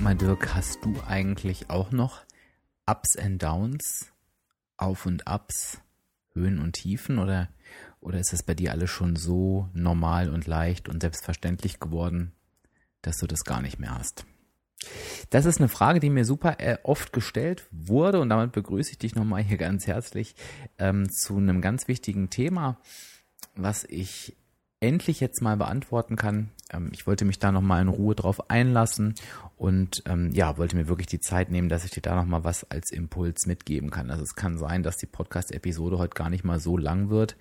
Sag mal, Dirk, hast du eigentlich auch noch Ups and Downs, Auf und Ups, Höhen und Tiefen? Oder, oder ist das bei dir alles schon so normal und leicht und selbstverständlich geworden, dass du das gar nicht mehr hast? Das ist eine Frage, die mir super äh, oft gestellt wurde und damit begrüße ich dich nochmal hier ganz herzlich ähm, zu einem ganz wichtigen Thema, was ich endlich jetzt mal beantworten kann. Ähm, ich wollte mich da nochmal in Ruhe drauf einlassen und ähm, ja, wollte mir wirklich die Zeit nehmen, dass ich dir da nochmal was als Impuls mitgeben kann. Also es kann sein, dass die Podcast-Episode heute gar nicht mal so lang wird,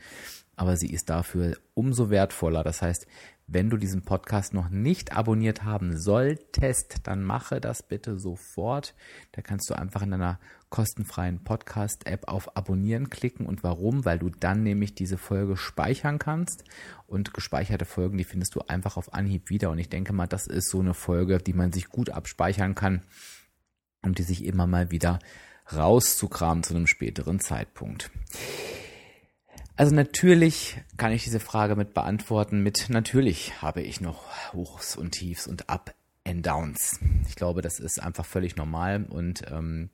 aber sie ist dafür umso wertvoller. Das heißt, wenn du diesen Podcast noch nicht abonniert haben solltest, dann mache das bitte sofort. Da kannst du einfach in deiner kostenfreien Podcast-App auf Abonnieren klicken. Und warum? Weil du dann nämlich diese Folge speichern kannst. Und gespeicherte Folgen, die findest du einfach auf Anhieb wieder. Und ich denke mal, das ist so eine Folge, die man sich gut abspeichern kann und die sich immer mal wieder rauszukramen zu einem späteren Zeitpunkt. Also natürlich kann ich diese Frage mit beantworten mit natürlich habe ich noch Hochs und Tiefs und Up and Downs. Ich glaube, das ist einfach völlig normal und ähm,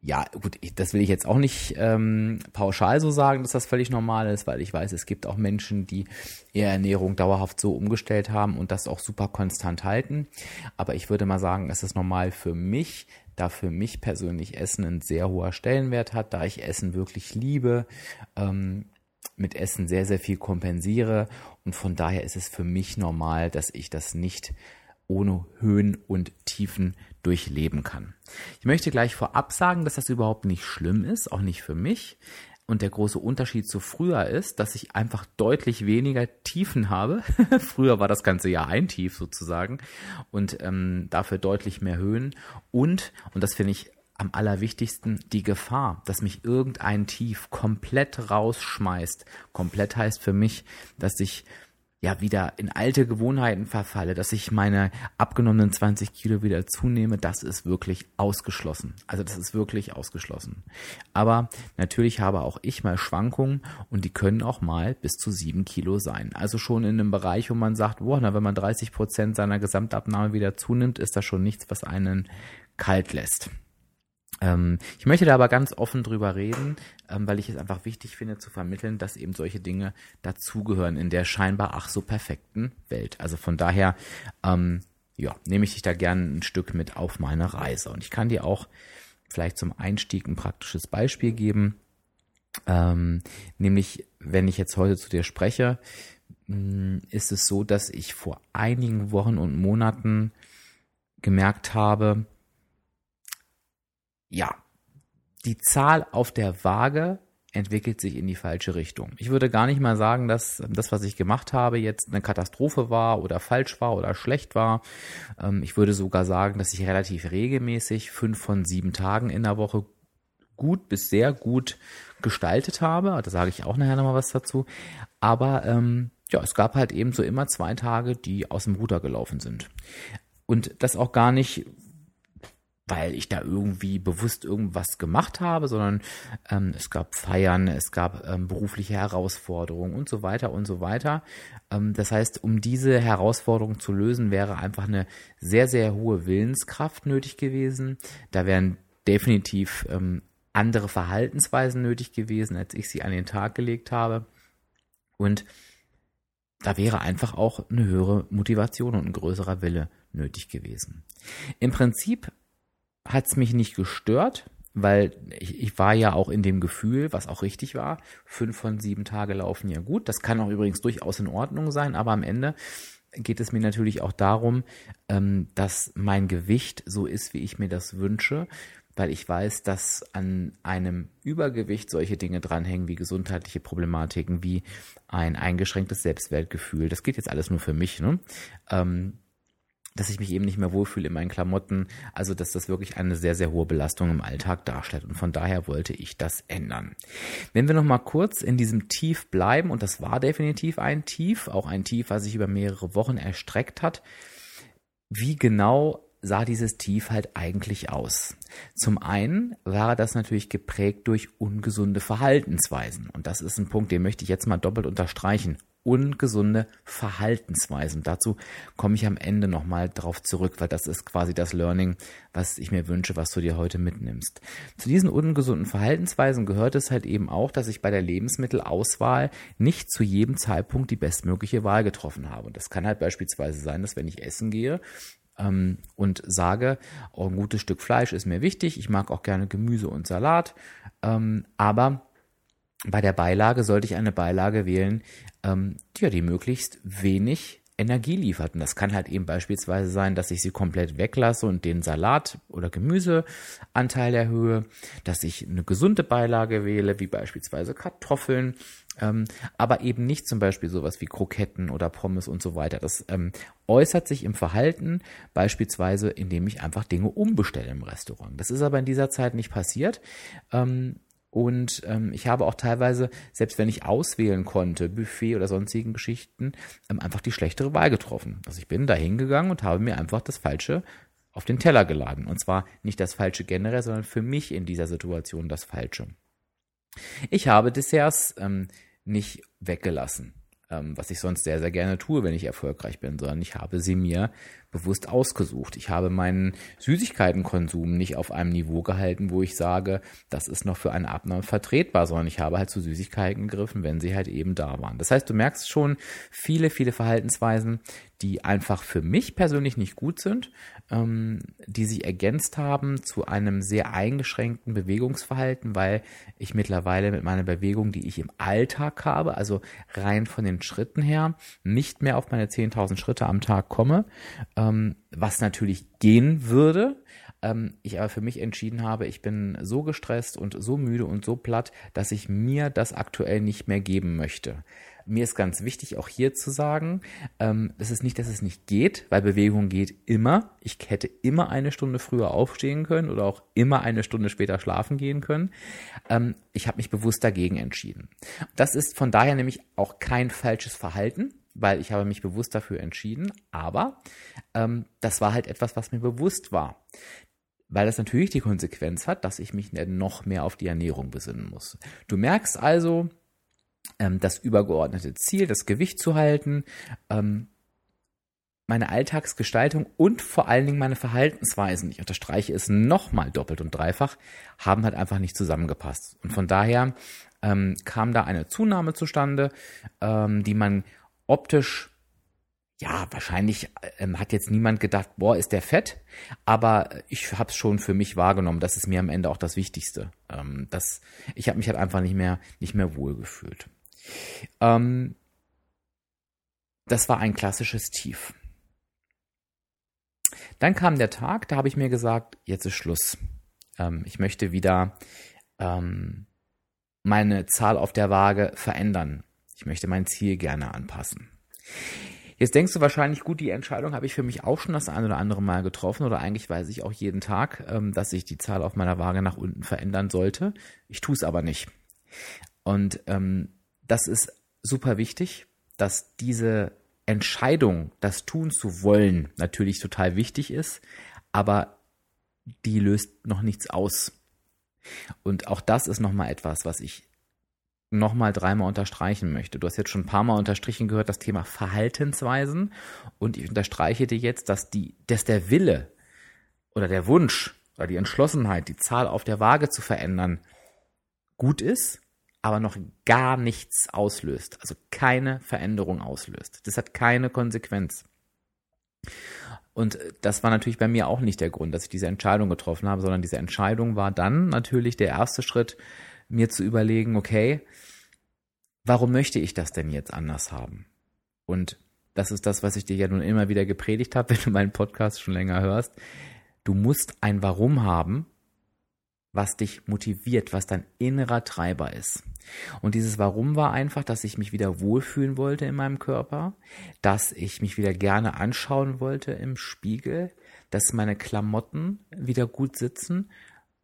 ja, gut, ich, das will ich jetzt auch nicht ähm, pauschal so sagen, dass das völlig normal ist, weil ich weiß, es gibt auch Menschen, die ihre Ernährung dauerhaft so umgestellt haben und das auch super konstant halten. Aber ich würde mal sagen, es ist normal für mich, da für mich persönlich Essen ein sehr hoher Stellenwert hat, da ich Essen wirklich liebe, ähm, mit Essen sehr, sehr viel kompensiere und von daher ist es für mich normal, dass ich das nicht ohne Höhen und Tiefen durchleben kann. Ich möchte gleich vorab sagen, dass das überhaupt nicht schlimm ist, auch nicht für mich. Und der große Unterschied zu früher ist, dass ich einfach deutlich weniger Tiefen habe. früher war das ganze Jahr ein Tief sozusagen und ähm, dafür deutlich mehr Höhen. Und, und das finde ich am allerwichtigsten, die Gefahr, dass mich irgendein Tief komplett rausschmeißt. Komplett heißt für mich, dass ich ja wieder in alte Gewohnheiten verfalle, dass ich meine abgenommenen 20 Kilo wieder zunehme, das ist wirklich ausgeschlossen. Also das ist wirklich ausgeschlossen. Aber natürlich habe auch ich mal Schwankungen und die können auch mal bis zu sieben Kilo sein. Also schon in einem Bereich, wo man sagt, boah, na, wenn man 30 Prozent seiner Gesamtabnahme wieder zunimmt, ist das schon nichts, was einen kalt lässt. Ähm, ich möchte da aber ganz offen drüber reden, ähm, weil ich es einfach wichtig finde zu vermitteln, dass eben solche Dinge dazugehören in der scheinbar ach so perfekten Welt. Also von daher, ähm, ja, nehme ich dich da gerne ein Stück mit auf meine Reise. Und ich kann dir auch vielleicht zum Einstieg ein praktisches Beispiel geben. Ähm, nämlich, wenn ich jetzt heute zu dir spreche, mm, ist es so, dass ich vor einigen Wochen und Monaten gemerkt habe, ja, die Zahl auf der Waage entwickelt sich in die falsche Richtung. Ich würde gar nicht mal sagen, dass das, was ich gemacht habe, jetzt eine Katastrophe war oder falsch war oder schlecht war. Ähm, ich würde sogar sagen, dass ich relativ regelmäßig fünf von sieben Tagen in der Woche gut bis sehr gut gestaltet habe. Da sage ich auch nachher nochmal was dazu. Aber ähm, ja, es gab halt eben so immer zwei Tage, die aus dem Ruder gelaufen sind. Und das auch gar nicht, weil ich da irgendwie bewusst irgendwas gemacht habe, sondern ähm, es gab Feiern, es gab ähm, berufliche Herausforderungen und so weiter und so weiter. Ähm, das heißt, um diese Herausforderung zu lösen, wäre einfach eine sehr, sehr hohe Willenskraft nötig gewesen. Da wären definitiv ähm, andere Verhaltensweisen nötig gewesen, als ich sie an den Tag gelegt habe. Und da wäre einfach auch eine höhere Motivation und ein größerer Wille nötig gewesen. Im Prinzip hat es mich nicht gestört, weil ich, ich war ja auch in dem Gefühl, was auch richtig war, fünf von sieben Tage laufen ja gut. Das kann auch übrigens durchaus in Ordnung sein, aber am Ende geht es mir natürlich auch darum, ähm, dass mein Gewicht so ist, wie ich mir das wünsche, weil ich weiß, dass an einem Übergewicht solche Dinge dranhängen wie gesundheitliche Problematiken, wie ein eingeschränktes Selbstwertgefühl. Das geht jetzt alles nur für mich. Ne? Dass ich mich eben nicht mehr wohlfühle in meinen Klamotten. Also, dass das wirklich eine sehr, sehr hohe Belastung im Alltag darstellt. Und von daher wollte ich das ändern. Wenn wir nochmal kurz in diesem Tief bleiben, und das war definitiv ein Tief, auch ein Tief, was sich über mehrere Wochen erstreckt hat, wie genau sah dieses Tief halt eigentlich aus? Zum einen war das natürlich geprägt durch ungesunde Verhaltensweisen. Und das ist ein Punkt, den möchte ich jetzt mal doppelt unterstreichen ungesunde Verhaltensweisen. Dazu komme ich am Ende nochmal drauf zurück, weil das ist quasi das Learning, was ich mir wünsche, was du dir heute mitnimmst. Zu diesen ungesunden Verhaltensweisen gehört es halt eben auch, dass ich bei der Lebensmittelauswahl nicht zu jedem Zeitpunkt die bestmögliche Wahl getroffen habe. Und das kann halt beispielsweise sein, dass wenn ich essen gehe, ähm, und sage, oh, ein gutes Stück Fleisch ist mir wichtig, ich mag auch gerne Gemüse und Salat, ähm, aber bei der Beilage sollte ich eine Beilage wählen, ähm, ja, die möglichst wenig Energie liefert. Und das kann halt eben beispielsweise sein, dass ich sie komplett weglasse und den Salat- oder Gemüseanteil erhöhe, dass ich eine gesunde Beilage wähle, wie beispielsweise Kartoffeln, ähm, aber eben nicht zum Beispiel sowas wie Kroketten oder Pommes und so weiter. Das ähm, äußert sich im Verhalten, beispielsweise indem ich einfach Dinge umbestelle im Restaurant. Das ist aber in dieser Zeit nicht passiert. Ähm, und ähm, ich habe auch teilweise, selbst wenn ich auswählen konnte, Buffet oder sonstigen Geschichten, ähm, einfach die schlechtere Wahl getroffen. Also ich bin da hingegangen und habe mir einfach das Falsche auf den Teller geladen. Und zwar nicht das Falsche generell, sondern für mich in dieser Situation das Falsche. Ich habe Desserts ähm, nicht weggelassen ähm, was ich sonst sehr, sehr gerne tue, wenn ich erfolgreich bin, sondern ich habe sie mir bewusst ausgesucht. Ich habe meinen Süßigkeitenkonsum nicht auf einem Niveau gehalten, wo ich sage, das ist noch für eine Abnahme vertretbar, sondern ich habe halt zu Süßigkeiten gegriffen, wenn sie halt eben da waren. Das heißt, du merkst schon viele, viele Verhaltensweisen, die einfach für mich persönlich nicht gut sind, ähm, die sich ergänzt haben zu einem sehr eingeschränkten Bewegungsverhalten, weil ich mittlerweile mit meiner Bewegung, die ich im Alltag habe, also rein von den Schritten her, nicht mehr auf meine 10.000 Schritte am Tag komme, was natürlich gehen würde, ähm, ich aber für mich entschieden habe, ich bin so gestresst und so müde und so platt, dass ich mir das aktuell nicht mehr geben möchte. Mir ist ganz wichtig, auch hier zu sagen, ähm, es ist nicht, dass es nicht geht, weil Bewegung geht immer. Ich hätte immer eine Stunde früher aufstehen können oder auch immer eine Stunde später schlafen gehen können. Ähm, ich habe mich bewusst dagegen entschieden. Das ist von daher nämlich auch kein falsches Verhalten, weil ich habe mich bewusst dafür entschieden, aber ähm, das war halt etwas, was mir bewusst war. Weil das natürlich die Konsequenz hat, dass ich mich noch mehr auf die Ernährung besinnen muss. Du merkst also, ähm, das übergeordnete Ziel, das Gewicht zu halten, ähm, meine Alltagsgestaltung und vor allen Dingen meine Verhaltensweisen, ich unterstreiche es nochmal doppelt und dreifach, haben halt einfach nicht zusammengepasst. Und von daher ähm, kam da eine Zunahme zustande, ähm, die man optisch, ja, wahrscheinlich ähm, hat jetzt niemand gedacht, boah, ist der fett, aber ich habe es schon für mich wahrgenommen. Das ist mir am Ende auch das Wichtigste. Ähm, das, ich habe mich halt einfach nicht mehr, nicht mehr wohl gefühlt. Ähm, das war ein klassisches Tief. Dann kam der Tag, da habe ich mir gesagt, jetzt ist Schluss. Ähm, ich möchte wieder ähm, meine Zahl auf der Waage verändern. Ich möchte mein Ziel gerne anpassen. Jetzt denkst du wahrscheinlich, gut, die Entscheidung habe ich für mich auch schon das ein oder andere Mal getroffen oder eigentlich weiß ich auch jeden Tag, ähm, dass ich die Zahl auf meiner Waage nach unten verändern sollte. Ich tue es aber nicht. Und ähm, das ist super wichtig, dass diese Entscheidung, das tun zu wollen, natürlich total wichtig ist, aber die löst noch nichts aus. Und auch das ist nochmal etwas, was ich nochmal dreimal unterstreichen möchte. Du hast jetzt schon ein paar Mal unterstrichen gehört, das Thema Verhaltensweisen. Und ich unterstreiche dir jetzt, dass die, dass der Wille oder der Wunsch oder die Entschlossenheit, die Zahl auf der Waage zu verändern, gut ist, aber noch gar nichts auslöst, also keine Veränderung auslöst. Das hat keine Konsequenz. Und das war natürlich bei mir auch nicht der Grund, dass ich diese Entscheidung getroffen habe, sondern diese Entscheidung war dann natürlich der erste Schritt, mir zu überlegen, okay, warum möchte ich das denn jetzt anders haben? Und das ist das, was ich dir ja nun immer wieder gepredigt habe, wenn du meinen Podcast schon länger hörst. Du musst ein Warum haben, was dich motiviert, was dein innerer Treiber ist. Und dieses Warum war einfach, dass ich mich wieder wohlfühlen wollte in meinem Körper, dass ich mich wieder gerne anschauen wollte im Spiegel, dass meine Klamotten wieder gut sitzen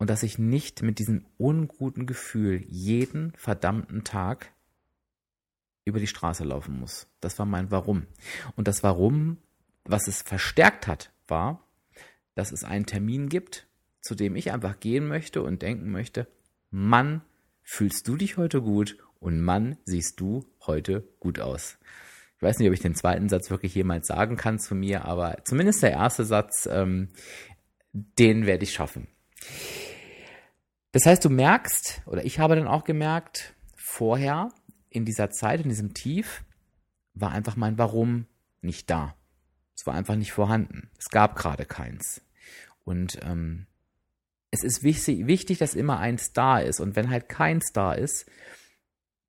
und dass ich nicht mit diesem unguten Gefühl jeden verdammten Tag über die Straße laufen muss. Das war mein Warum. Und das Warum, was es verstärkt hat, war, dass es einen Termin gibt, zu dem ich einfach gehen möchte und denken möchte, Mann, fühlst du dich heute gut und Mann, siehst du heute gut aus. Ich weiß nicht, ob ich den zweiten Satz wirklich jemals sagen kann zu mir, aber zumindest der erste Satz, ähm, den werde ich schaffen. Das heißt, du merkst, oder ich habe dann auch gemerkt, vorher in dieser Zeit, in diesem Tief, war einfach mein Warum nicht da. Es war einfach nicht vorhanden. Es gab gerade keins. Und ähm, es ist wichtig, wichtig, dass immer ein Star ist. Und wenn halt kein Star ist,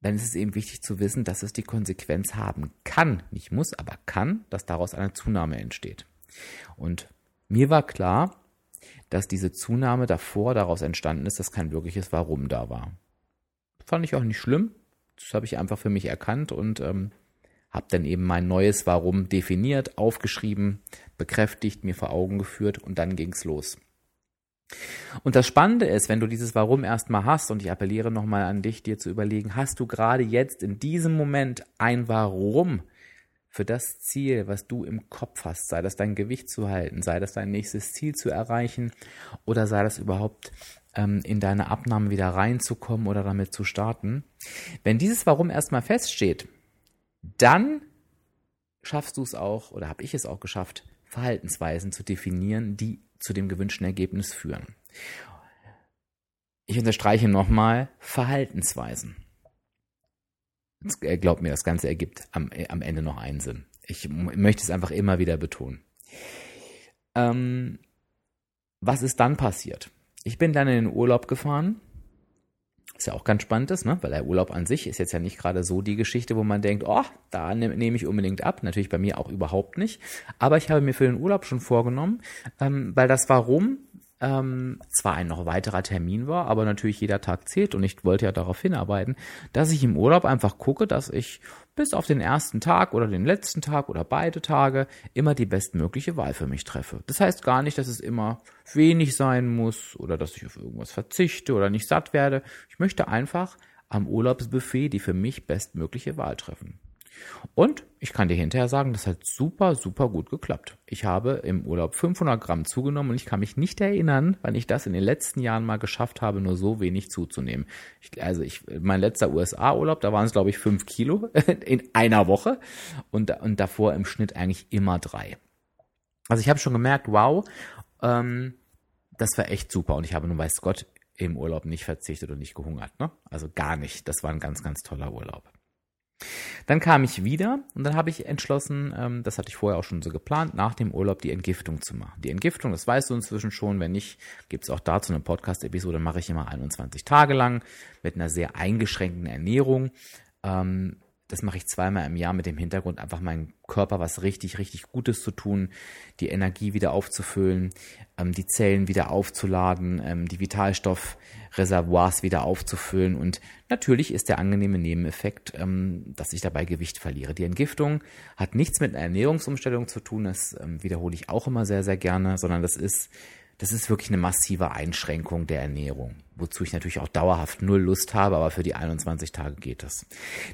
dann ist es eben wichtig zu wissen, dass es die Konsequenz haben kann, nicht muss, aber kann, dass daraus eine Zunahme entsteht. Und mir war klar, dass diese Zunahme davor daraus entstanden ist, dass kein wirkliches Warum da war. Fand ich auch nicht schlimm. Das habe ich einfach für mich erkannt und ähm, habe dann eben mein neues Warum definiert, aufgeschrieben, bekräftigt, mir vor Augen geführt und dann ging's los. Und das Spannende ist, wenn du dieses Warum erstmal hast, und ich appelliere nochmal an dich, dir zu überlegen, hast du gerade jetzt in diesem Moment ein Warum für das Ziel, was du im Kopf hast, sei das dein Gewicht zu halten, sei das dein nächstes Ziel zu erreichen oder sei das überhaupt ähm, in deine Abnahme wieder reinzukommen oder damit zu starten. Wenn dieses Warum erstmal feststeht, dann schaffst du es auch oder habe ich es auch geschafft, Verhaltensweisen zu definieren, die zu dem gewünschten Ergebnis führen. Ich unterstreiche nochmal Verhaltensweisen. Äh, glaub mir, das Ganze ergibt am, äh, am Ende noch einen Sinn. Ich möchte es einfach immer wieder betonen. Ähm, was ist dann passiert? Ich bin dann in den Urlaub gefahren was ja auch ganz spannend ist, ne? weil der Urlaub an sich ist jetzt ja nicht gerade so die Geschichte, wo man denkt, oh, da nehme nehm ich unbedingt ab. Natürlich bei mir auch überhaupt nicht. Aber ich habe mir für den Urlaub schon vorgenommen, ähm, weil das Warum ähm, zwar ein noch weiterer Termin war, aber natürlich jeder Tag zählt und ich wollte ja darauf hinarbeiten, dass ich im Urlaub einfach gucke, dass ich bis auf den ersten Tag oder den letzten Tag oder beide Tage immer die bestmögliche Wahl für mich treffe. Das heißt gar nicht, dass es immer wenig sein muss oder dass ich auf irgendwas verzichte oder nicht satt werde. Ich möchte einfach am Urlaubsbuffet die für mich bestmögliche Wahl treffen. Und ich kann dir hinterher sagen, das hat super, super gut geklappt. Ich habe im Urlaub 500 Gramm zugenommen und ich kann mich nicht erinnern, wann ich das in den letzten Jahren mal geschafft habe, nur so wenig zuzunehmen. Ich, also ich, mein letzter USA-Urlaub, da waren es glaube ich fünf Kilo in einer Woche und, und davor im Schnitt eigentlich immer drei. Also ich habe schon gemerkt, wow, ähm, das war echt super und ich habe nun weiß Gott im Urlaub nicht verzichtet und nicht gehungert. Ne? Also gar nicht. Das war ein ganz, ganz toller Urlaub. Dann kam ich wieder und dann habe ich entschlossen, ähm, das hatte ich vorher auch schon so geplant, nach dem Urlaub die Entgiftung zu machen. Die Entgiftung, das weißt du inzwischen schon, wenn nicht, gibt es auch dazu eine Podcast-Episode, mache ich immer 21 Tage lang mit einer sehr eingeschränkten Ernährung. Ähm, das mache ich zweimal im Jahr mit dem Hintergrund, einfach meinem Körper was richtig, richtig Gutes zu tun, die Energie wieder aufzufüllen, ähm, die Zellen wieder aufzuladen, ähm, die Vitalstoffreservoirs wieder aufzufüllen. Und natürlich ist der angenehme Nebeneffekt, ähm, dass ich dabei Gewicht verliere. Die Entgiftung hat nichts mit einer Ernährungsumstellung zu tun, das ähm, wiederhole ich auch immer sehr, sehr gerne, sondern das ist das ist wirklich eine massive Einschränkung der Ernährung, wozu ich natürlich auch dauerhaft null Lust habe, aber für die 21 Tage geht es.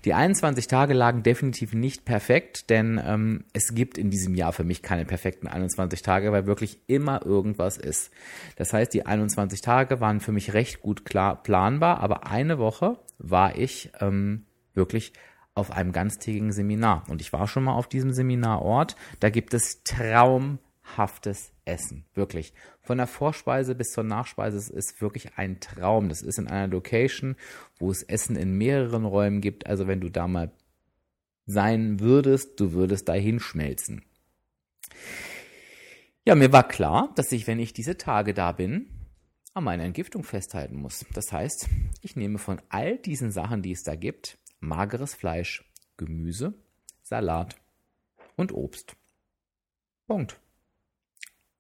Die 21 Tage lagen definitiv nicht perfekt, denn ähm, es gibt in diesem Jahr für mich keine perfekten 21 Tage, weil wirklich immer irgendwas ist. Das heißt, die 21 Tage waren für mich recht gut klar planbar, aber eine Woche war ich ähm, wirklich auf einem ganztägigen Seminar. Und ich war schon mal auf diesem Seminarort. Da gibt es traumhaftes Essen. Wirklich. Von der Vorspeise bis zur Nachspeise es ist wirklich ein Traum. Das ist in einer Location, wo es Essen in mehreren Räumen gibt. Also wenn du da mal sein würdest, du würdest dahin schmelzen. Ja, mir war klar, dass ich, wenn ich diese Tage da bin, an meiner Entgiftung festhalten muss. Das heißt, ich nehme von all diesen Sachen, die es da gibt, mageres Fleisch, Gemüse, Salat und Obst. Punkt.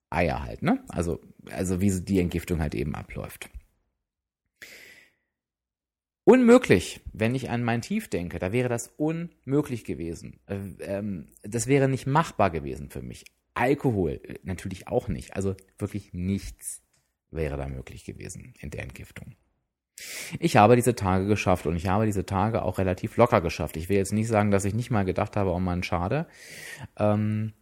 Eier halt, ne? Also, also wie die Entgiftung halt eben abläuft. Unmöglich, wenn ich an mein Tief denke, da wäre das unmöglich gewesen. Äh, ähm, das wäre nicht machbar gewesen für mich. Alkohol äh, natürlich auch nicht. Also wirklich nichts wäre da möglich gewesen in der Entgiftung. Ich habe diese Tage geschafft und ich habe diese Tage auch relativ locker geschafft. Ich will jetzt nicht sagen, dass ich nicht mal gedacht habe, oh man, schade. Ähm,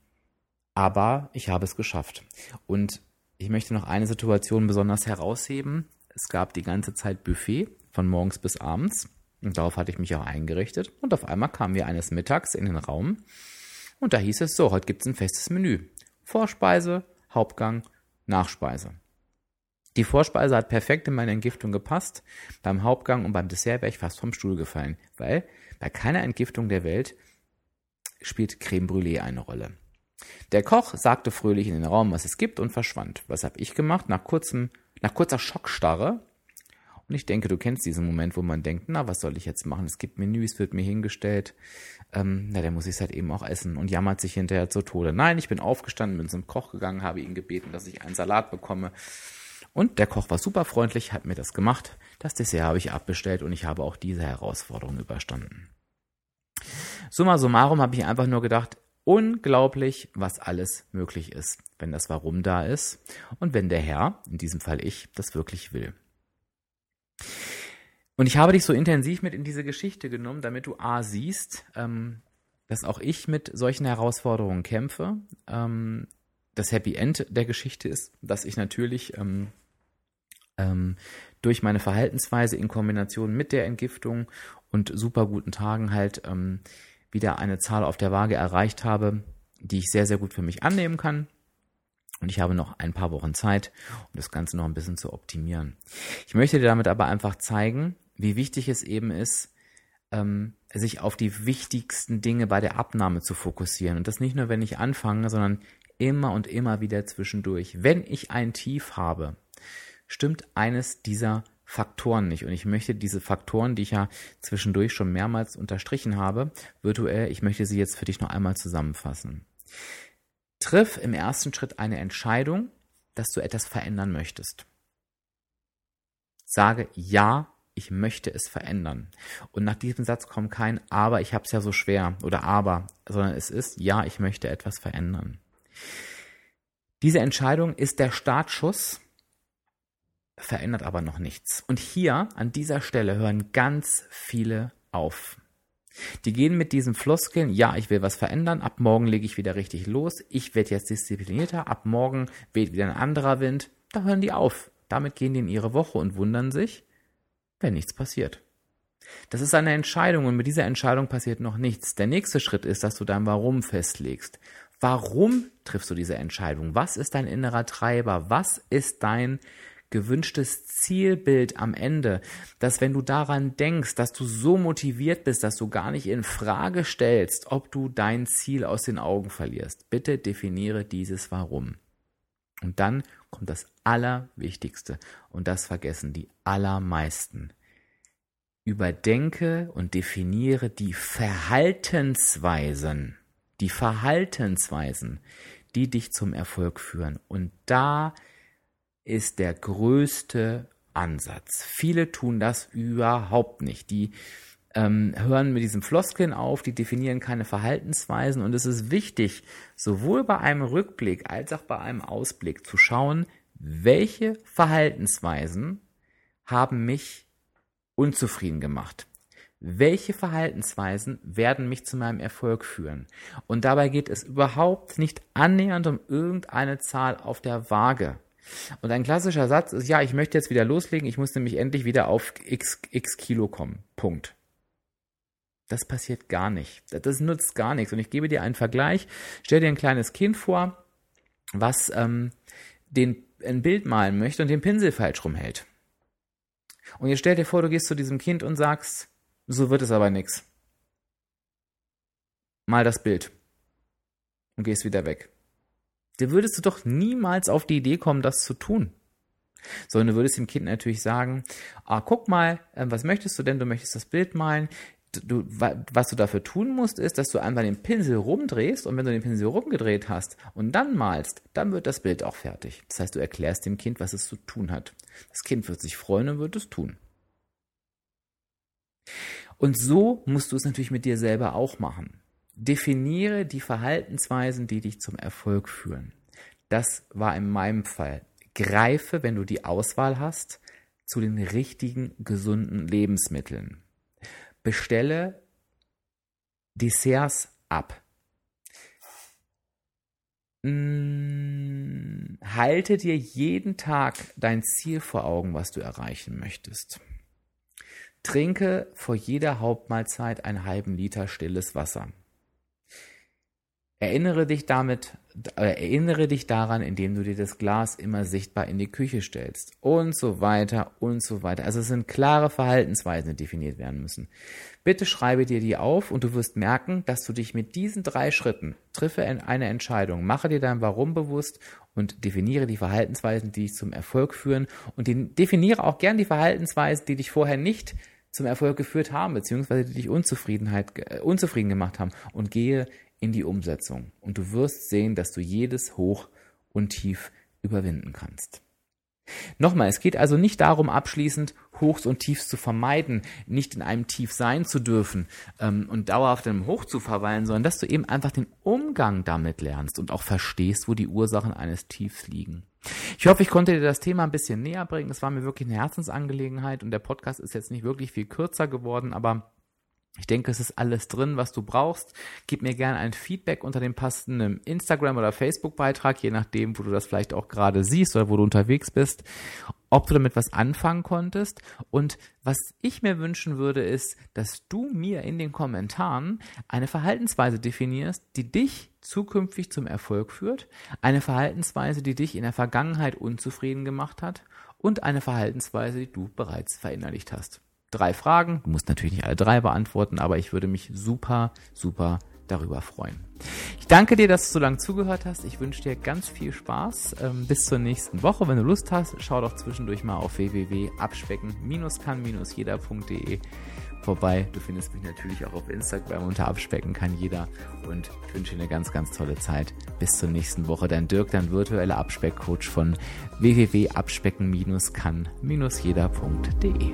aber ich habe es geschafft. Und ich möchte noch eine Situation besonders herausheben. Es gab die ganze Zeit Buffet von morgens bis abends. Und darauf hatte ich mich auch eingerichtet. Und auf einmal kamen wir eines Mittags in den Raum. Und da hieß es so, heute gibt es ein festes Menü. Vorspeise, Hauptgang, Nachspeise. Die Vorspeise hat perfekt in meine Entgiftung gepasst. Beim Hauptgang und beim Dessert wäre ich fast vom Stuhl gefallen, weil bei keiner Entgiftung der Welt spielt Creme Brûlée eine Rolle. Der Koch sagte fröhlich in den Raum, was es gibt und verschwand. Was habe ich gemacht? Nach kurzem, nach kurzer Schockstarre. Und ich denke, du kennst diesen Moment, wo man denkt, na, was soll ich jetzt machen? Es gibt Menüs, wird mir hingestellt. Ähm, na, dann muss ich halt eben auch essen und jammert sich hinterher zu Tode. Nein, ich bin aufgestanden, bin zum Koch gegangen, habe ihn gebeten, dass ich einen Salat bekomme. Und der Koch war super freundlich, hat mir das gemacht. Das Dessert habe ich abbestellt und ich habe auch diese Herausforderung überstanden. Summa summarum habe ich einfach nur gedacht, unglaublich, was alles möglich ist, wenn das Warum da ist und wenn der Herr, in diesem Fall ich, das wirklich will. Und ich habe dich so intensiv mit in diese Geschichte genommen, damit du A siehst, ähm, dass auch ich mit solchen Herausforderungen kämpfe. Ähm, das Happy End der Geschichte ist, dass ich natürlich ähm, ähm, durch meine Verhaltensweise in Kombination mit der Entgiftung und super guten Tagen halt ähm, wieder eine Zahl auf der Waage erreicht habe, die ich sehr, sehr gut für mich annehmen kann. Und ich habe noch ein paar Wochen Zeit, um das Ganze noch ein bisschen zu optimieren. Ich möchte dir damit aber einfach zeigen, wie wichtig es eben ist, ähm, sich auf die wichtigsten Dinge bei der Abnahme zu fokussieren. Und das nicht nur, wenn ich anfange, sondern immer und immer wieder zwischendurch. Wenn ich ein Tief habe, stimmt eines dieser Faktoren nicht. Und ich möchte diese Faktoren, die ich ja zwischendurch schon mehrmals unterstrichen habe, virtuell, ich möchte sie jetzt für dich noch einmal zusammenfassen. Triff im ersten Schritt eine Entscheidung, dass du etwas verändern möchtest. Sage ja, ich möchte es verändern. Und nach diesem Satz kommt kein aber, ich habe es ja so schwer oder aber, sondern es ist ja, ich möchte etwas verändern. Diese Entscheidung ist der Startschuss verändert aber noch nichts. Und hier an dieser Stelle hören ganz viele auf. Die gehen mit diesen Floskeln, ja, ich will was verändern, ab morgen lege ich wieder richtig los, ich werde jetzt disziplinierter, ab morgen weht wieder ein anderer Wind, da hören die auf. Damit gehen die in ihre Woche und wundern sich, wenn nichts passiert. Das ist eine Entscheidung und mit dieser Entscheidung passiert noch nichts. Der nächste Schritt ist, dass du dein Warum festlegst. Warum triffst du diese Entscheidung? Was ist dein innerer Treiber? Was ist dein gewünschtes Zielbild am Ende, dass wenn du daran denkst, dass du so motiviert bist, dass du gar nicht in Frage stellst, ob du dein Ziel aus den Augen verlierst. Bitte definiere dieses Warum. Und dann kommt das Allerwichtigste und das vergessen die allermeisten. Überdenke und definiere die Verhaltensweisen, die Verhaltensweisen, die dich zum Erfolg führen. Und da ist der größte Ansatz. Viele tun das überhaupt nicht. Die ähm, hören mit diesen Floskeln auf, die definieren keine Verhaltensweisen und es ist wichtig, sowohl bei einem Rückblick als auch bei einem Ausblick zu schauen, welche Verhaltensweisen haben mich unzufrieden gemacht. Welche Verhaltensweisen werden mich zu meinem Erfolg führen? Und dabei geht es überhaupt nicht annähernd um irgendeine Zahl auf der Waage. Und ein klassischer Satz ist, ja, ich möchte jetzt wieder loslegen, ich muss nämlich endlich wieder auf x, x Kilo kommen. Punkt. Das passiert gar nicht. Das nutzt gar nichts. Und ich gebe dir einen Vergleich. Stell dir ein kleines Kind vor, was ähm, den, ein Bild malen möchte und den Pinsel falsch rumhält. Und jetzt stell dir vor, du gehst zu diesem Kind und sagst, so wird es aber nix. Mal das Bild. Und gehst wieder weg. Da würdest du doch niemals auf die Idee kommen, das zu tun. Sondern du würdest dem Kind natürlich sagen, ah, guck mal, äh, was möchtest du denn? Du möchtest das Bild malen. Du, was du dafür tun musst, ist, dass du einfach den Pinsel rumdrehst und wenn du den Pinsel rumgedreht hast und dann malst, dann wird das Bild auch fertig. Das heißt, du erklärst dem Kind, was es zu tun hat. Das Kind wird sich freuen und wird es tun. Und so musst du es natürlich mit dir selber auch machen. Definiere die Verhaltensweisen, die dich zum Erfolg führen. Das war in meinem Fall. Greife, wenn du die Auswahl hast, zu den richtigen, gesunden Lebensmitteln. Bestelle Desserts ab. Hm, halte dir jeden Tag dein Ziel vor Augen, was du erreichen möchtest. Trinke vor jeder Hauptmahlzeit einen halben Liter stilles Wasser. Erinnere dich damit, äh, erinnere dich daran, indem du dir das Glas immer sichtbar in die Küche stellst und so weiter und so weiter. Also es sind klare Verhaltensweisen, die definiert werden müssen. Bitte schreibe dir die auf und du wirst merken, dass du dich mit diesen drei Schritten triffe eine Entscheidung, mache dir dein Warum bewusst und definiere die Verhaltensweisen, die dich zum Erfolg führen und definiere auch gern die Verhaltensweisen, die dich vorher nicht zum Erfolg geführt haben, beziehungsweise die dich Unzufriedenheit, äh, unzufrieden gemacht haben und gehe in die Umsetzung. Und du wirst sehen, dass du jedes Hoch und Tief überwinden kannst. Nochmal, es geht also nicht darum, abschließend Hochs und Tiefs zu vermeiden, nicht in einem Tief sein zu dürfen ähm, und dauerhaft in einem Hoch zu verweilen, sondern dass du eben einfach den Umgang damit lernst und auch verstehst, wo die Ursachen eines Tiefs liegen. Ich hoffe, ich konnte dir das Thema ein bisschen näher bringen. Es war mir wirklich eine Herzensangelegenheit und der Podcast ist jetzt nicht wirklich viel kürzer geworden, aber ich denke, es ist alles drin, was du brauchst. Gib mir gerne ein Feedback unter dem passenden Instagram- oder Facebook-Beitrag, je nachdem, wo du das vielleicht auch gerade siehst oder wo du unterwegs bist, ob du damit was anfangen konntest. Und was ich mir wünschen würde, ist, dass du mir in den Kommentaren eine Verhaltensweise definierst, die dich zukünftig zum Erfolg führt, eine Verhaltensweise, die dich in der Vergangenheit unzufrieden gemacht hat und eine Verhaltensweise, die du bereits verinnerlicht hast drei Fragen. Du musst natürlich nicht alle drei beantworten, aber ich würde mich super, super darüber freuen. Ich danke dir, dass du so lange zugehört hast. Ich wünsche dir ganz viel Spaß. Ähm, bis zur nächsten Woche. Wenn du Lust hast, schau doch zwischendurch mal auf www.abspecken-kann-jeder.de vorbei. Du findest mich natürlich auch auf Instagram unter Abspecken kann jeder. Und ich wünsche dir eine ganz, ganz tolle Zeit. Bis zur nächsten Woche. Dein Dirk, dein virtueller Abspeckcoach von www.abspecken-kann-jeder.de.